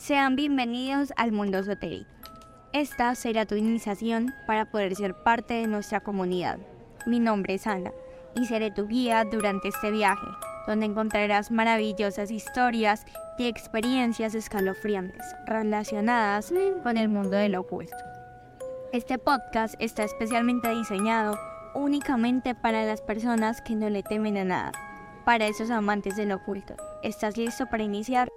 Sean bienvenidos al mundo esotérico. Esta será tu iniciación para poder ser parte de nuestra comunidad. Mi nombre es Ana y seré tu guía durante este viaje, donde encontrarás maravillosas historias y experiencias escalofriantes relacionadas con el mundo del oculto. Este podcast está especialmente diseñado únicamente para las personas que no le temen a nada, para esos amantes del oculto. ¿Estás listo para iniciar?